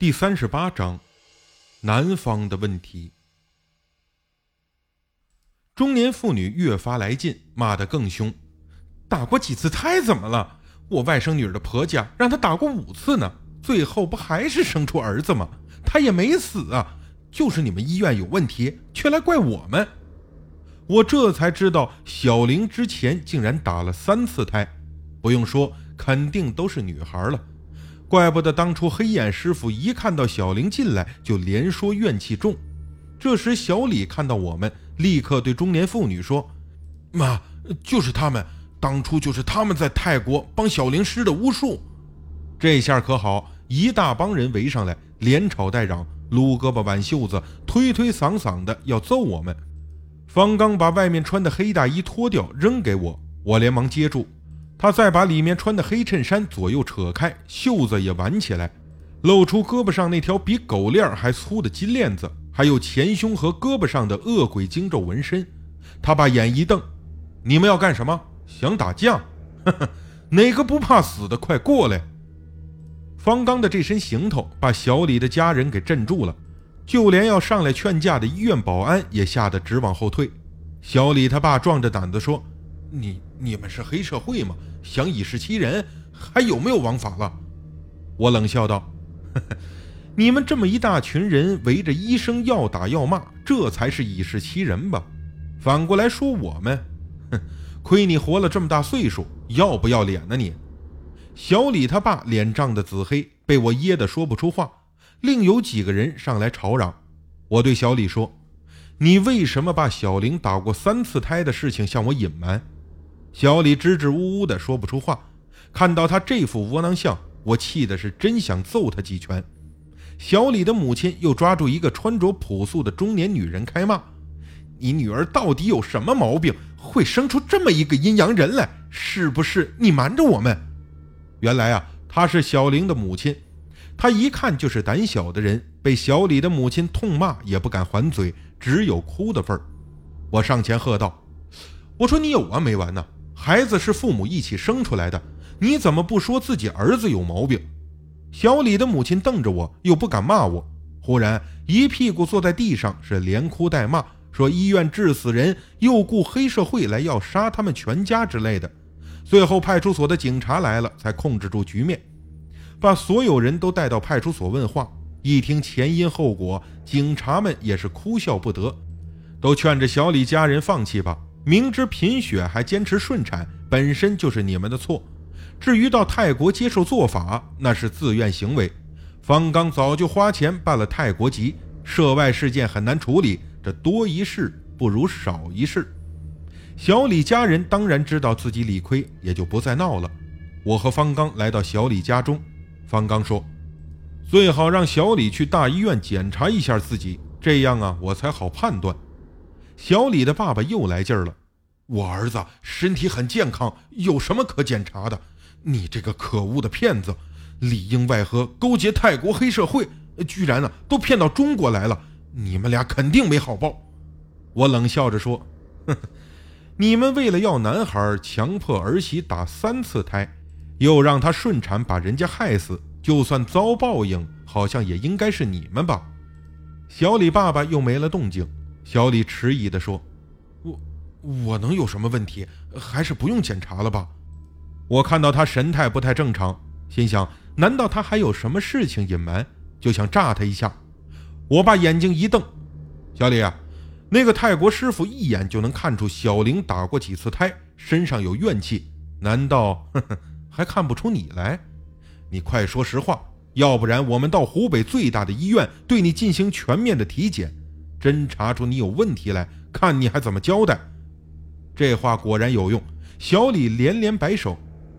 第三十八章，南方的问题。中年妇女越发来劲，骂得更凶。打过几次胎怎么了？我外甥女儿的婆家让她打过五次呢，最后不还是生出儿子吗？她也没死啊，就是你们医院有问题，却来怪我们。我这才知道，小玲之前竟然打了三次胎，不用说，肯定都是女孩了。怪不得当初黑眼师傅一看到小玲进来就连说怨气重。这时小李看到我们，立刻对中年妇女说：“妈，就是他们，当初就是他们在泰国帮小玲施的巫术。”这下可好，一大帮人围上来，连吵带嚷，撸胳膊挽袖子，推推搡搡的要揍我们。方刚把外面穿的黑大衣脱掉扔给我，我连忙接住。他再把里面穿的黑衬衫左右扯开，袖子也挽起来，露出胳膊上那条比狗链还粗的金链子，还有前胸和胳膊上的恶鬼精咒纹身。他把眼一瞪：“你们要干什么？想打架？呵呵，哪个不怕死的，快过来！”方刚的这身行头把小李的家人给镇住了，就连要上来劝架的医院保安也吓得直往后退。小李他爸壮着胆子说：“你你们是黑社会吗？”想以示欺人，还有没有王法了？我冷笑道：“，你们这么一大群人围着医生要打要骂，这才是以示欺人吧？反过来说我们，哼，亏你活了这么大岁数，要不要脸呢你？”小李他爸脸涨得紫黑，被我噎得说不出话。另有几个人上来吵嚷。我对小李说：“你为什么把小玲打过三次胎的事情向我隐瞒？”小李支支吾吾的说不出话，看到他这副窝囊相，我气的是真想揍他几拳。小李的母亲又抓住一个穿着朴素的中年女人开骂：“你女儿到底有什么毛病，会生出这么一个阴阳人来？是不是你瞒着我们？”原来啊，她是小玲的母亲，她一看就是胆小的人，被小李的母亲痛骂也不敢还嘴，只有哭的份儿。我上前喝道：“我说你有完没完呢？”孩子是父母一起生出来的，你怎么不说自己儿子有毛病？小李的母亲瞪着我，又不敢骂我，忽然一屁股坐在地上，是连哭带骂，说医院治死人，又雇黑社会来要杀他们全家之类的。最后派出所的警察来了，才控制住局面，把所有人都带到派出所问话。一听前因后果，警察们也是哭笑不得，都劝着小李家人放弃吧。明知贫血还坚持顺产，本身就是你们的错。至于到泰国接受做法，那是自愿行为。方刚早就花钱办了泰国籍，涉外事件很难处理，这多一事不如少一事。小李家人当然知道自己理亏，也就不再闹了。我和方刚来到小李家中，方刚说：“最好让小李去大医院检查一下自己，这样啊，我才好判断。”小李的爸爸又来劲儿了，我儿子身体很健康，有什么可检查的？你这个可恶的骗子，里应外合勾结泰国黑社会，居然呢都骗到中国来了！你们俩肯定没好报。我冷笑着说：“哼，你们为了要男孩，强迫儿媳打三次胎，又让她顺产把人家害死，就算遭报应，好像也应该是你们吧？”小李爸爸又没了动静。小李迟疑地说：“我我能有什么问题？还是不用检查了吧？”我看到他神态不太正常，心想：难道他还有什么事情隐瞒？就想炸他一下。我把眼睛一瞪：“小李啊，那个泰国师傅一眼就能看出小玲打过几次胎，身上有怨气，难道呵呵还看不出你来？你快说实话，要不然我们到湖北最大的医院对你进行全面的体检。”真查出你有问题来，看你还怎么交代！这话果然有用。小李连连摆手：“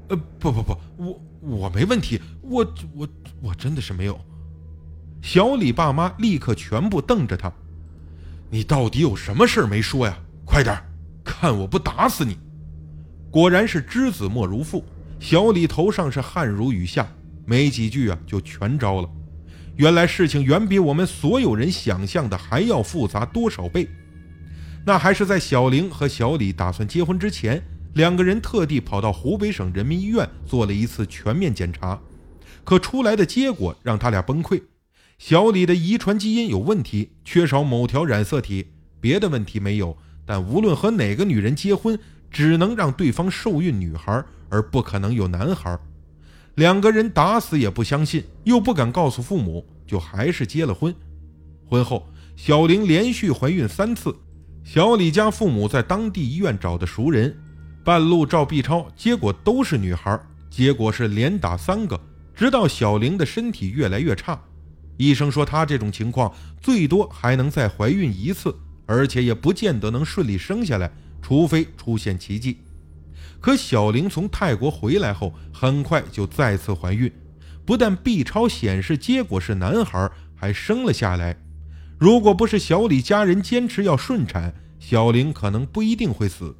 呃，不不不，我我没问题，我我我真的是没有。”小李爸妈立刻全部瞪着他：“你到底有什么事没说呀？快点，看我不打死你！”果然是知子莫如父，小李头上是汗如雨下，没几句啊就全招了。原来事情远比我们所有人想象的还要复杂多少倍？那还是在小玲和小李打算结婚之前，两个人特地跑到湖北省人民医院做了一次全面检查，可出来的结果让他俩崩溃。小李的遗传基因有问题，缺少某条染色体，别的问题没有。但无论和哪个女人结婚，只能让对方受孕女孩，而不可能有男孩。两个人打死也不相信，又不敢告诉父母，就还是结了婚。婚后，小玲连续怀孕三次。小李家父母在当地医院找的熟人，半路照 B 超，结果都是女孩。结果是连打三个，直到小玲的身体越来越差。医生说，她这种情况最多还能再怀孕一次，而且也不见得能顺利生下来，除非出现奇迹。可小玲从泰国回来后，很快就再次怀孕，不但 B 超显示结果是男孩，还生了下来。如果不是小李家人坚持要顺产，小玲可能不一定会死。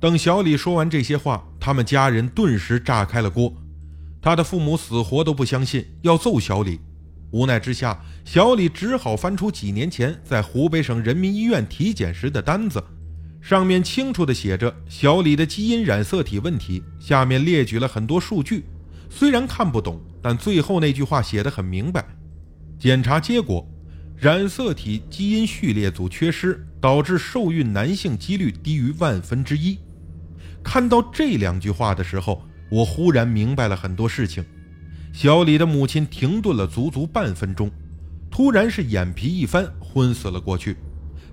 等小李说完这些话，他们家人顿时炸开了锅。他的父母死活都不相信，要揍小李。无奈之下，小李只好翻出几年前在湖北省人民医院体检时的单子，上面清楚地写着小李的基因染色体问题。下面列举了很多数据，虽然看不懂，但最后那句话写得很明白：检查结果，染色体基因序列组缺失，导致受孕男性几率低于万分之一。看到这两句话的时候，我忽然明白了很多事情。小李的母亲停顿了足足半分钟，突然是眼皮一翻，昏死了过去。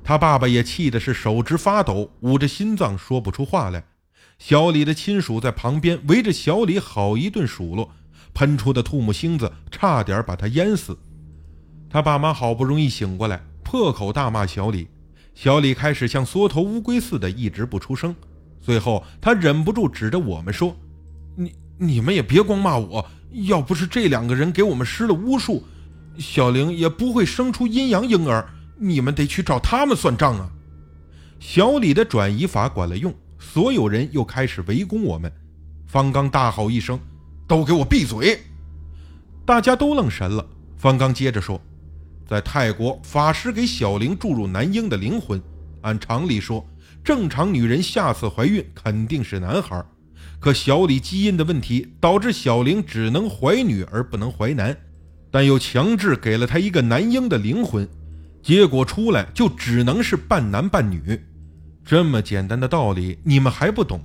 他爸爸也气的是手直发抖，捂着心脏说不出话来。小李的亲属在旁边围着小李好一顿数落，喷出的吐沫星子差点把他淹死。他爸妈好不容易醒过来，破口大骂小李。小李开始像缩头乌龟似的一直不出声，最后他忍不住指着我们说：“你你们也别光骂我。”要不是这两个人给我们施了巫术，小玲也不会生出阴阳婴儿。你们得去找他们算账啊！小李的转移法管了用，所有人又开始围攻我们。方刚大吼一声：“都给我闭嘴！”大家都愣神了。方刚接着说：“在泰国，法师给小玲注入男婴的灵魂。按常理说，正常女人下次怀孕肯定是男孩。”可小李基因的问题导致小玲只能怀女而不能怀男，但又强制给了她一个男婴的灵魂，结果出来就只能是半男半女。这么简单的道理你们还不懂？